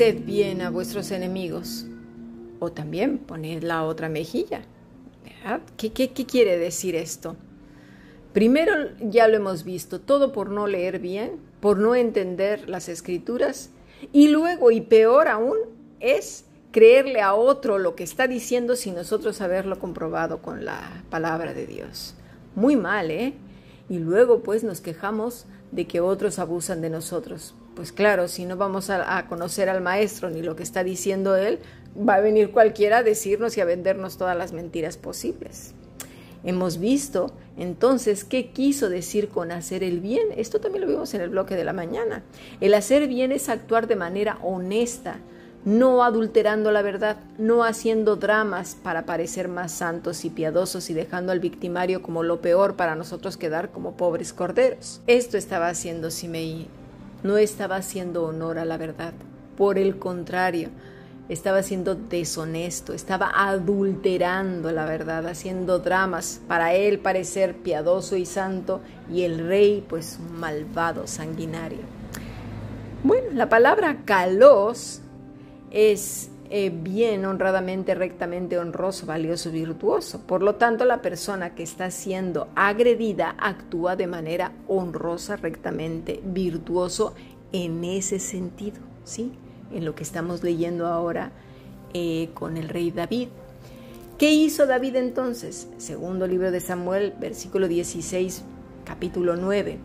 haced bien a vuestros enemigos, o también poned la otra mejilla. ¿Qué, qué, qué quiere decir esto? Primero, ya lo hemos visto, todo por no leer bien, por no entender las escrituras, y luego, y peor aún, es creerle a otro lo que está diciendo sin nosotros haberlo comprobado con la palabra de Dios. Muy mal, ¿eh? Y luego pues nos quejamos de que otros abusan de nosotros. Pues claro, si no vamos a, conocer al maestro ni lo que está diciendo él, va a venir cualquiera a decirnos y a vendernos todas las mentiras posibles. Hemos visto entonces qué quiso decir con hacer el bien. Esto también lo vimos en el bloque de la mañana. El hacer bien es actuar de manera honesta, no adulterando la verdad, no haciendo dramas para parecer más santos y piadosos y dejando al victimario como lo peor para nosotros quedar como pobres corderos. Esto estaba haciendo Simei, no estaba haciendo honor a la verdad, por el contrario, estaba siendo deshonesto, estaba adulterando la verdad, haciendo dramas para él parecer piadoso y santo y el rey pues malvado, sanguinario. Bueno, la palabra calos es eh, bien, honradamente, rectamente, honroso, valioso, virtuoso. Por lo tanto, la persona que está siendo agredida actúa de manera honrosa, rectamente, virtuoso en ese sentido, ¿sí? En lo que estamos leyendo ahora eh, con el rey David. ¿Qué hizo David entonces? Segundo libro de Samuel, versículo 16, capítulo 9.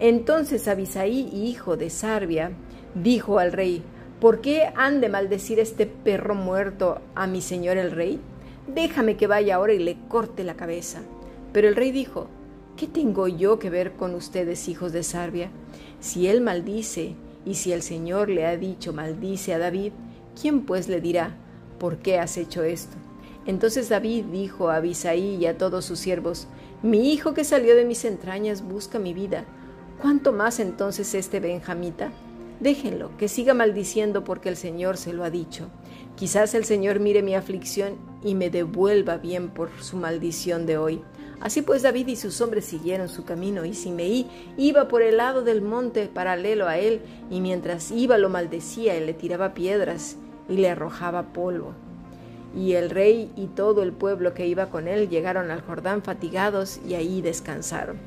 Entonces Abisaí, hijo de Sarbia, dijo al rey, ¿Por qué han de maldecir este perro muerto a mi señor el rey? Déjame que vaya ahora y le corte la cabeza. Pero el rey dijo, ¿qué tengo yo que ver con ustedes, hijos de Sarbia? Si él maldice, y si el Señor le ha dicho maldice a David, ¿quién pues le dirá, ¿por qué has hecho esto? Entonces David dijo a Abisaí y a todos sus siervos, Mi hijo que salió de mis entrañas busca mi vida. ¿Cuánto más entonces este benjamita? Déjenlo, que siga maldiciendo porque el Señor se lo ha dicho. Quizás el Señor mire mi aflicción y me devuelva bien por su maldición de hoy. Así pues David y sus hombres siguieron su camino y Simeí iba por el lado del monte paralelo a él y mientras iba lo maldecía y le tiraba piedras y le arrojaba polvo. Y el rey y todo el pueblo que iba con él llegaron al Jordán fatigados y ahí descansaron.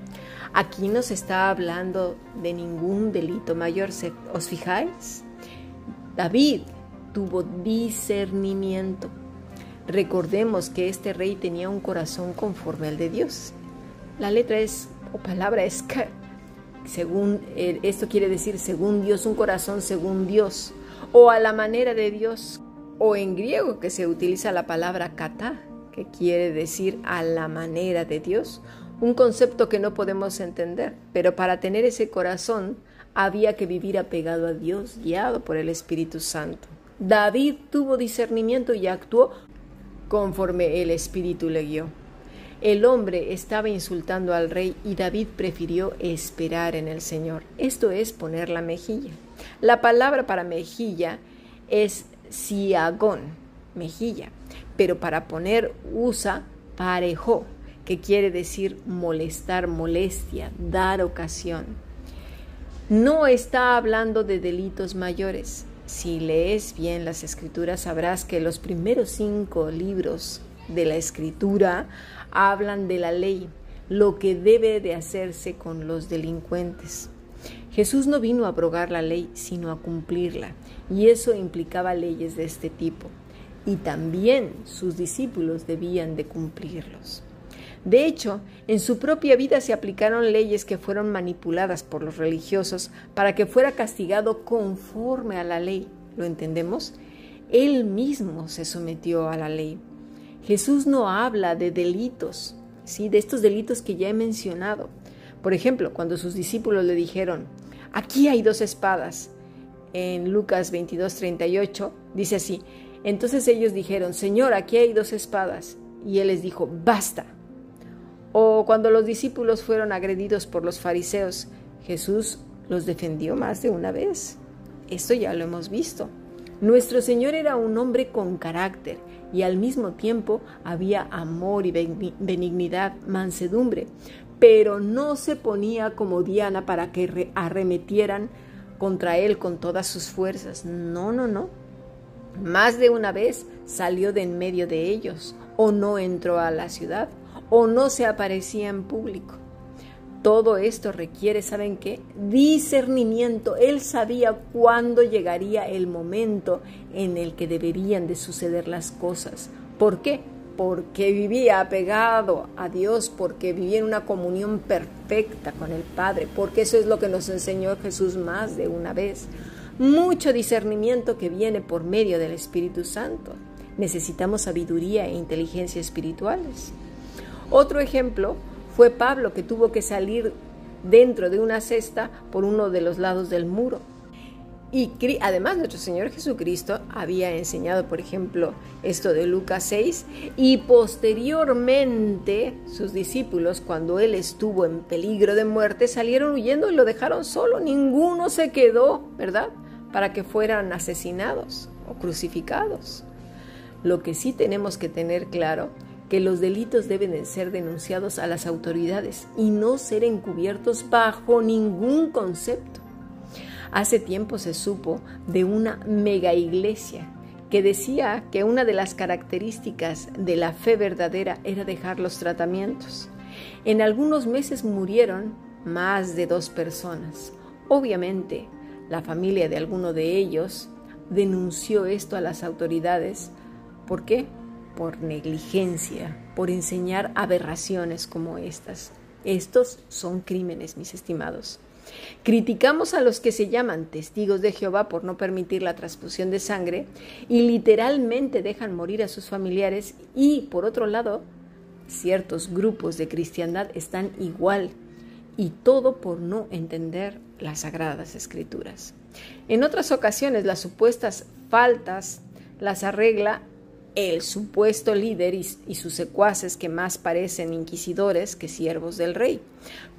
Aquí no se está hablando de ningún delito mayor, ¿os fijáis? David tuvo discernimiento. Recordemos que este rey tenía un corazón conforme al de Dios. La letra es, o palabra es según, eh, esto quiere decir según Dios, un corazón según Dios, o a la manera de Dios, o en griego que se utiliza la palabra kata, que quiere decir a la manera de Dios, un concepto que no podemos entender, pero para tener ese corazón había que vivir apegado a Dios, guiado por el Espíritu Santo. David tuvo discernimiento y actuó conforme el Espíritu le guió. El hombre estaba insultando al rey y David prefirió esperar en el Señor. Esto es poner la mejilla. La palabra para mejilla es siagón, mejilla, pero para poner usa parejo que quiere decir molestar, molestia, dar ocasión. No está hablando de delitos mayores. Si lees bien las escrituras sabrás que los primeros cinco libros de la escritura hablan de la ley, lo que debe de hacerse con los delincuentes. Jesús no vino a abrogar la ley, sino a cumplirla, y eso implicaba leyes de este tipo, y también sus discípulos debían de cumplirlos. De hecho, en su propia vida se aplicaron leyes que fueron manipuladas por los religiosos para que fuera castigado conforme a la ley. ¿Lo entendemos? Él mismo se sometió a la ley. Jesús no habla de delitos, ¿sí? de estos delitos que ya he mencionado. Por ejemplo, cuando sus discípulos le dijeron, aquí hay dos espadas, en Lucas 22, 38, dice así, entonces ellos dijeron, Señor, aquí hay dos espadas. Y él les dijo, basta, o cuando los discípulos fueron agredidos por los fariseos, Jesús los defendió más de una vez. Esto ya lo hemos visto. Nuestro Señor era un hombre con carácter y al mismo tiempo había amor y benignidad, mansedumbre, pero no se ponía como Diana para que arremetieran contra él con todas sus fuerzas. No, no, no. Más de una vez salió de en medio de ellos, o no entró a la ciudad, o no se aparecía en público. Todo esto requiere, ¿saben qué? Discernimiento. Él sabía cuándo llegaría el momento en el que deberían de suceder las cosas. ¿Por qué? Porque vivía apegado a Dios, porque vivía en una comunión perfecta con el Padre, porque eso es lo que nos enseñó Jesús más de una vez. Mucho discernimiento que viene por medio del Espíritu Santo. Necesitamos sabiduría e inteligencia espirituales. Otro ejemplo fue Pablo que tuvo que salir dentro de una cesta por uno de los lados del muro. Y además nuestro Señor Jesucristo había enseñado, por ejemplo, esto de Lucas 6 y posteriormente sus discípulos, cuando él estuvo en peligro de muerte, salieron huyendo y lo dejaron solo. Ninguno se quedó, ¿verdad? Para que fueran asesinados o crucificados. Lo que sí tenemos que tener claro que los delitos deben ser denunciados a las autoridades y no ser encubiertos bajo ningún concepto. Hace tiempo se supo de una mega iglesia que decía que una de las características de la fe verdadera era dejar los tratamientos. En algunos meses murieron más de dos personas. Obviamente, la familia de alguno de ellos denunció esto a las autoridades. ¿Por qué? Por negligencia, por enseñar aberraciones como estas. Estos son crímenes, mis estimados. Criticamos a los que se llaman testigos de Jehová por no permitir la transfusión de sangre y literalmente dejan morir a sus familiares y, por otro lado, ciertos grupos de cristiandad están igual y todo por no entender las sagradas escrituras. En otras ocasiones las supuestas faltas las arregla el supuesto líder y, sus secuaces que más parecen inquisidores que siervos del rey.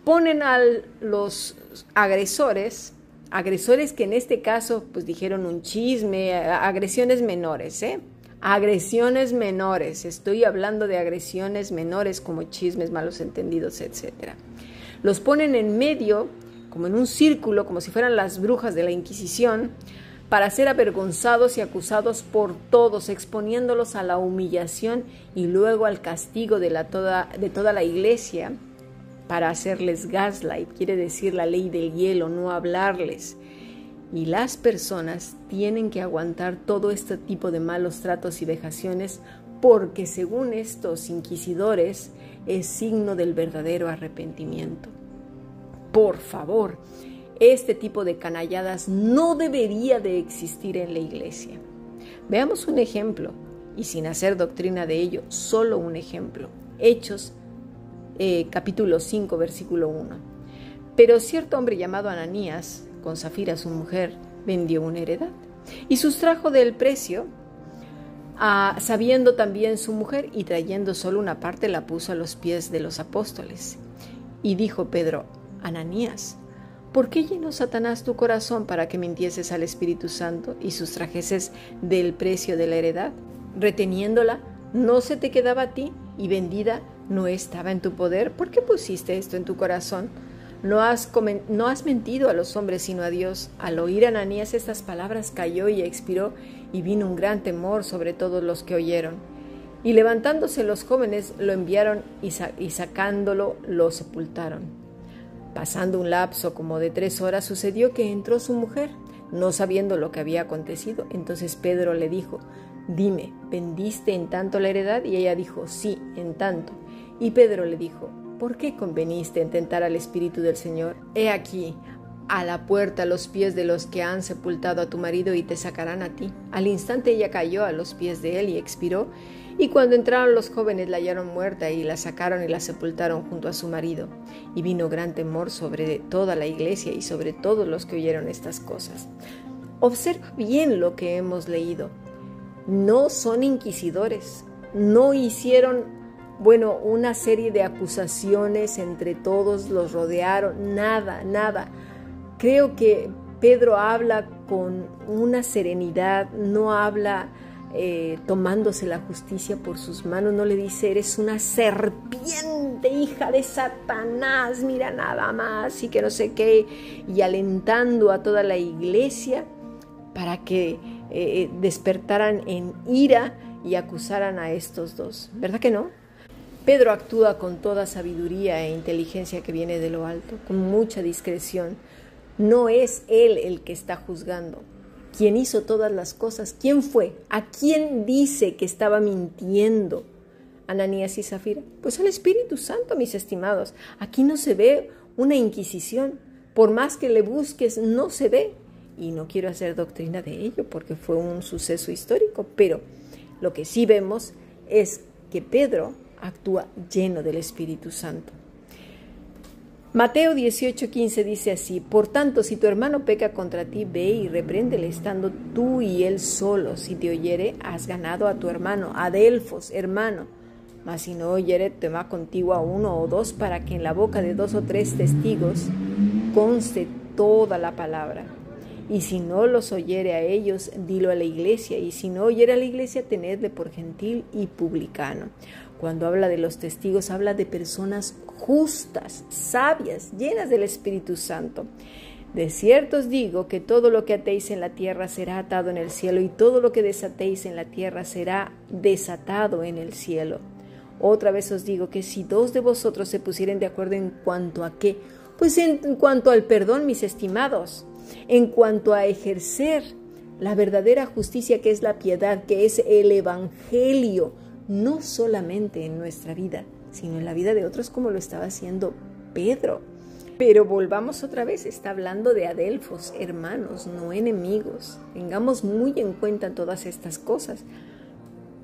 Ponen a los agresores, agresores que en este caso pues dijeron un chisme, agresiones menores, ¿eh? Agresiones menores, estoy hablando de agresiones menores como chismes, malos entendidos, etc. Los ponen en medio, como en un círculo, como si fueran las brujas de la Inquisición, para ser avergonzados y acusados por todos, exponiéndolos a la humillación y luego al castigo de, la toda, de toda la iglesia para hacerles gaslight, quiere decir la ley del hielo, no hablarles. Y las personas tienen que aguantar todo este tipo de malos tratos y vejaciones porque según estos inquisidores es signo del verdadero arrepentimiento. Por favor, este tipo de canalladas no debería de existir en la iglesia. Veamos un ejemplo, y sin hacer doctrina de ello, solo un ejemplo. Hechos eh, capítulo 5, versículo 1. Pero cierto hombre llamado Ananías, con Zafira su mujer, vendió una heredad y sustrajo del precio, sabiendo también su mujer, y trayendo solo una parte la puso a los pies de los apóstoles. Y dijo Pedro, Ananías, ¿Por qué llenó Satanás tu corazón para que mintieses al Espíritu Santo y sustrajeses del precio de la heredad? Reteniéndola, no se te quedaba a ti y vendida no estaba en tu poder. ¿Por qué pusiste esto en tu corazón? No has, no has mentido a los hombres sino a Dios. Al oír Ananías estas palabras cayó y expiró y vino un gran temor sobre todos los que oyeron. Y levantándose los jóvenes lo enviaron y sacándolo lo sepultaron. Pasando un lapso como de tres horas sucedió que entró su mujer, no sabiendo lo que había acontecido. Entonces Pedro le dijo, dime, ¿vendiste en tanto la heredad? Y ella dijo, sí, en tanto. Y Pedro le dijo, ¿por qué conveniste en tentar al Espíritu del Señor? He aquí, a la puerta los pies de los que han sepultado a tu marido y te sacarán a ti. Al instante ella cayó a los pies de él y expiró, y cuando entraron los jóvenes la hallaron muerta y la sacaron y la sepultaron junto a su marido. Y vino gran temor sobre toda la iglesia y sobre todos los que oyeron estas cosas. Observa bien lo que hemos leído. No son inquisidores, no hicieron, bueno, una serie de acusaciones entre todos, los rodearon, nada, nada. Creo que Pedro habla con una serenidad, no habla eh, tomándose la justicia por sus manos, no le dice, eres una serpiente, hija de Satanás, mira nada más y que no sé qué, y alentando a toda la iglesia para que eh, despertaran en ira y acusaran a estos dos. ¿Verdad que no? Pedro actúa con toda sabiduría e inteligencia que viene de lo alto, con mucha discreción. No es él el que está juzgando. ¿Quién hizo todas las cosas? ¿Quién fue? ¿A quién dice que estaba mintiendo? Ananías y Zafira. Pues al Espíritu Santo, mis estimados. Aquí no se ve una inquisición. Por más que le busques, no se ve. Y no quiero hacer doctrina de ello porque fue un suceso histórico, pero lo que sí vemos es que Pedro actúa lleno del Espíritu Santo. Mateo 18:15 dice así, Por tanto, si tu hermano peca contra ti, ve y repréndele estando tú y él solos. Si te oyere, has ganado a tu hermano, a Delfos, hermano. Mas si no oyere, toma contigo a uno o dos para que en la boca de dos o tres testigos conste toda la palabra. Y si no los oyere a ellos, dilo a la iglesia. Y si no oyere a la iglesia, tenedle por gentil y publicano. Cuando habla de los testigos, habla de personas justas, sabias, llenas del Espíritu Santo. De cierto os digo que todo lo que atéis en la tierra será atado en el cielo y todo lo que desatéis en la tierra será desatado en el cielo. Otra vez os digo que si dos de vosotros se pusieren de acuerdo en cuanto a qué, pues en cuanto al perdón, mis estimados, en cuanto a ejercer la verdadera justicia que es la piedad, que es el Evangelio, no solamente en nuestra vida, sino en la vida de otros como lo estaba haciendo Pedro. Pero volvamos otra vez, está hablando de adelfos, hermanos, no enemigos. Tengamos muy en cuenta todas estas cosas.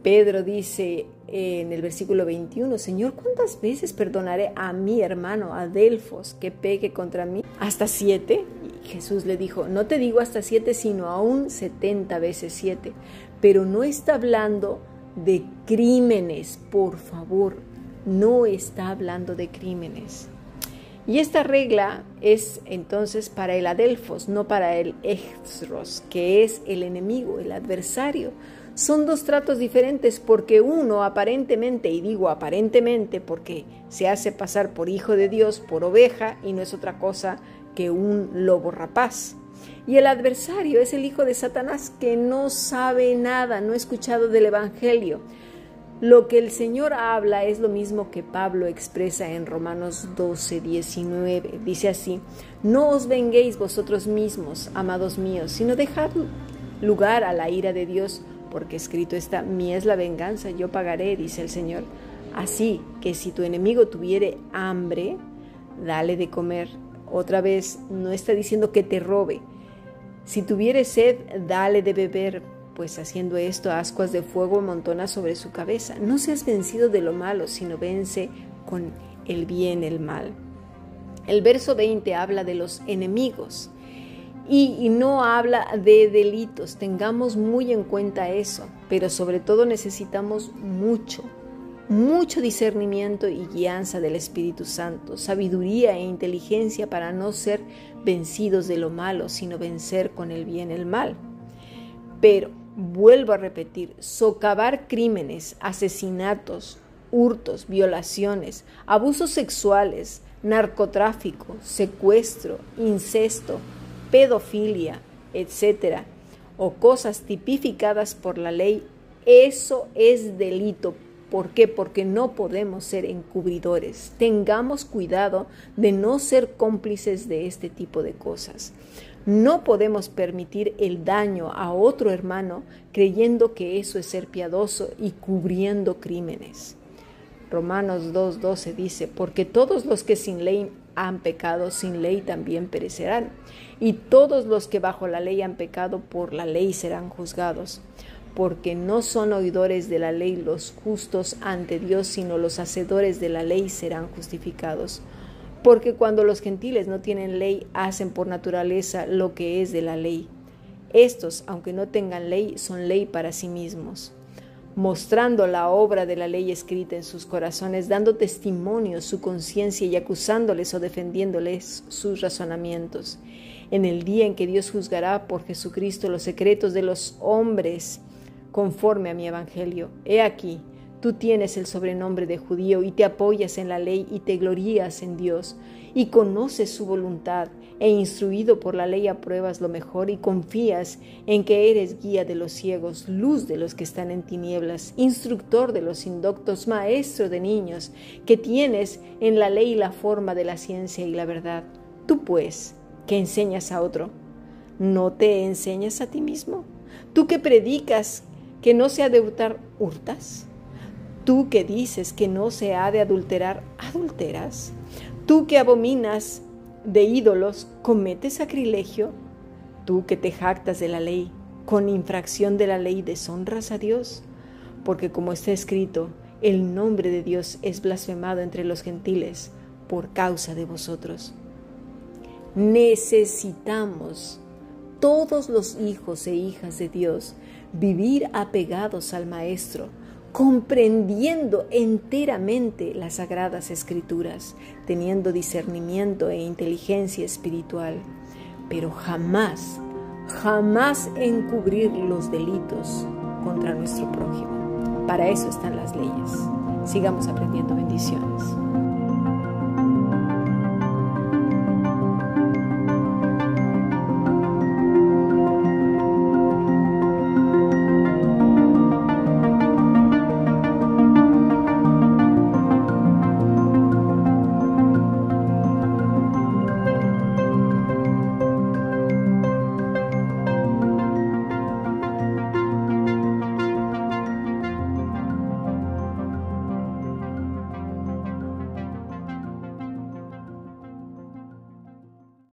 Pedro dice en el versículo 21, Señor, ¿cuántas veces perdonaré a mi hermano Adelfos que pegue contra mí? ¿Hasta siete? Jesús le dijo, no te digo hasta siete, sino aún setenta veces siete. Pero no está hablando de crímenes, por favor, no está hablando de crímenes. Y esta regla es entonces para el adelfos, no para el exros, que es el enemigo, el adversario. Son dos tratos diferentes porque uno aparentemente, y digo aparentemente porque se hace pasar por hijo de Dios, por oveja, y no es otra cosa que un lobo rapaz. Y el adversario es el hijo de Satanás que no sabe nada, no ha escuchado del Evangelio. Lo que el Señor habla es lo mismo que Pablo expresa en Romanos 12, 19. Dice así, no os venguéis vosotros mismos, amados míos, sino dejad lugar a la ira de Dios, porque escrito está, mi es la venganza, yo pagaré, dice el Señor. Así que si tu enemigo tuviere hambre, dale de comer otra vez, no está diciendo que te robe. Si tuviere sed, dale de beber, pues haciendo esto, ascuas de fuego montona sobre su cabeza. No seas vencido de lo malo, sino vence con el bien el mal. El verso 20 habla de los enemigos y, no habla de delitos. Tengamos muy en cuenta eso, pero sobre todo necesitamos mucho, mucho discernimiento y guianza del Espíritu Santo, sabiduría e inteligencia para no ser vencidos de lo malo, sino vencer con el bien el mal. Pero, vuelvo a repetir, socavar crímenes, asesinatos, hurtos, violaciones, abusos sexuales, narcotráfico, secuestro, incesto, pedofilia, etcétera, o cosas tipificadas por la ley, eso es delito ¿Por qué? Porque no podemos ser encubridores. Tengamos cuidado de no ser cómplices de este tipo de cosas. No podemos permitir el daño a otro hermano creyendo que eso es ser piadoso y cubriendo crímenes. Romanos 2.12 dice, porque todos los que sin ley han pecado, sin ley también perecerán, y todos los que bajo la ley han pecado, por la ley serán juzgados porque no son oidores de la ley los justos ante Dios, sino los hacedores de la ley serán justificados. Porque cuando los gentiles no tienen ley, hacen por naturaleza lo que es de la ley. Estos, aunque no tengan ley, son ley para sí mismos, mostrando la obra de la ley escrita en sus corazones, dando testimonio su conciencia y acusándoles o defendiéndoles sus razonamientos. En el día en que Dios juzgará por Jesucristo los secretos de los hombres, conforme a mi evangelio. He aquí, Tú tienes el sobrenombre de judío y te apoyas en la ley y te glorías en Dios y conoces su voluntad e instruido por la ley apruebas lo mejor y confías en que eres guía de los ciegos, luz de los que están en tinieblas, instructor de los indoctos, maestro de niños, que tienes en la ley la forma de la ciencia y la verdad. Tú pues, que enseñas a otro, ¿no te enseñas a ti mismo? Tú que predicas que no se ha de hurtar, hurtas. Tú que dices que no se ha de adulterar, adulteras. Tú que abominas de ídolos, cometes sacrilegio. Tú que te jactas de la ley, con infracción de la ley deshonras a Dios. Porque como está escrito, el nombre de Dios es blasfemado entre los gentiles por causa de vosotros. Necesitamos, todos los hijos e hijas de Dios, vivir apegados al Maestro, comprendiendo enteramente las sagradas escrituras, teniendo discernimiento e inteligencia espiritual, pero jamás, jamás encubrir los delitos contra nuestro prójimo. Para eso están las leyes. Sigamos aprendiendo bendiciones.